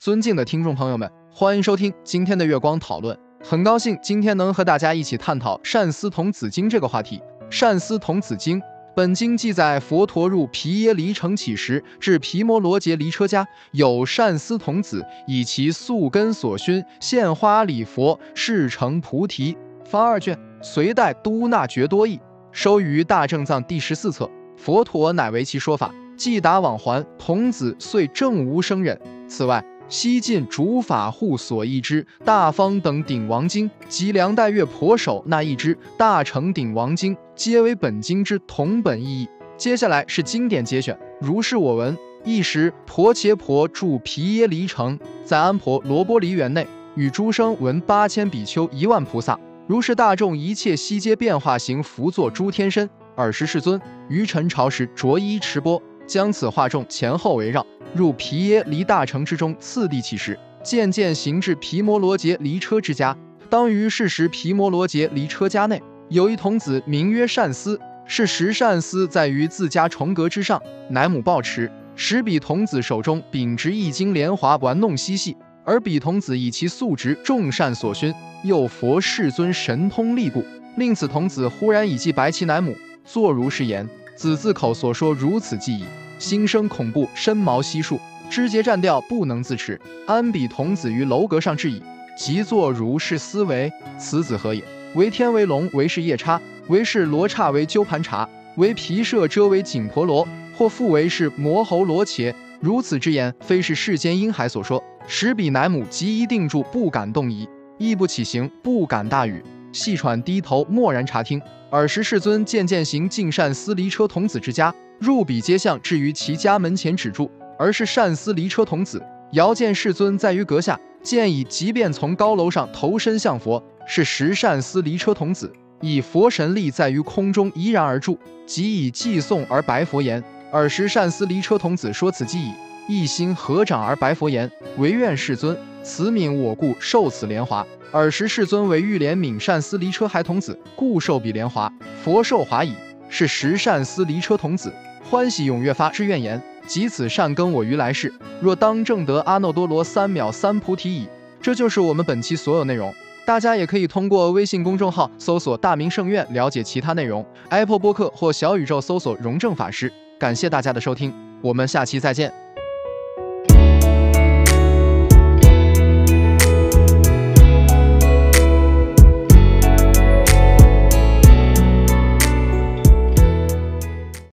尊敬的听众朋友们，欢迎收听今天的月光讨论。很高兴今天能和大家一起探讨善思童子经这个话题。善思童子经，本经记载佛陀入毗耶离城乞食，至毗摩罗杰离车家，有善思童子以其宿根所熏，献花礼佛，誓成菩提。方二卷，隋代都那觉多译，收于大正藏第十四册。佛陀乃为其说法。既达往还，童子遂正无生忍。此外，西晋主法护所译之《大方等鼎王经》及梁代月婆手那一支《大成鼎王经》，皆为本经之同本意义。接下来是经典节选。如是我闻：一时，婆伽婆住毗耶离城，在安婆罗波离园内，与诸生闻八千比丘、一万菩萨，如是大众一切悉皆变化形，伏作诸天身。尔时世尊于晨朝时着衣持钵。将此化众前后围绕，入皮耶离大城之中，次第起时，渐渐行至毗摩罗杰离车之家。当于是时，毗摩罗杰离车家内有一童子，名曰善思。是时善思在于自家重阁之上，乃母抱持，使彼童子手中秉执一经莲华玩弄嬉戏，而彼童子以其素直众善所熏，又佛世尊神通力故，令此童子忽然以记白其乃母，作如是言。子字口所说如此记忆，心生恐怖，身毛悉竖，肢节战掉，不能自持。安比童子于楼阁上置矣，即作如是思维：此子何也？为天为龙，为是夜叉，为是罗刹，为鸠盘茶，为皮舍遮，为紧婆罗，或复为是摩喉罗伽。如此之言，非是世间婴孩所说。使彼乃母即一定住，不敢动移，亦不起行，不敢大语，细喘低头，默然察听。尔时世尊渐渐行进善思离车童子之家，入彼街巷，至于其家门前止住。而是善思离车童子遥见世尊在于阁下，见已即便从高楼上投身向佛。是时善思离车童子以佛神力在于空中怡然而住，即以偈颂而白佛言：尔时善思离车童子说此偈已，一心合掌而白佛言：唯愿世尊慈悯我故受此莲华。尔时世尊为欲怜悯善思离车孩童子，故受彼莲华。佛受华已，是时善思离车童子欢喜踊跃发之怨言：即此善根我于来世，若当正得阿耨多罗三藐三菩提已。这就是我们本期所有内容。大家也可以通过微信公众号搜索“大明圣院”了解其他内容。Apple 播客或小宇宙搜索“荣正法师”。感谢大家的收听，我们下期再见。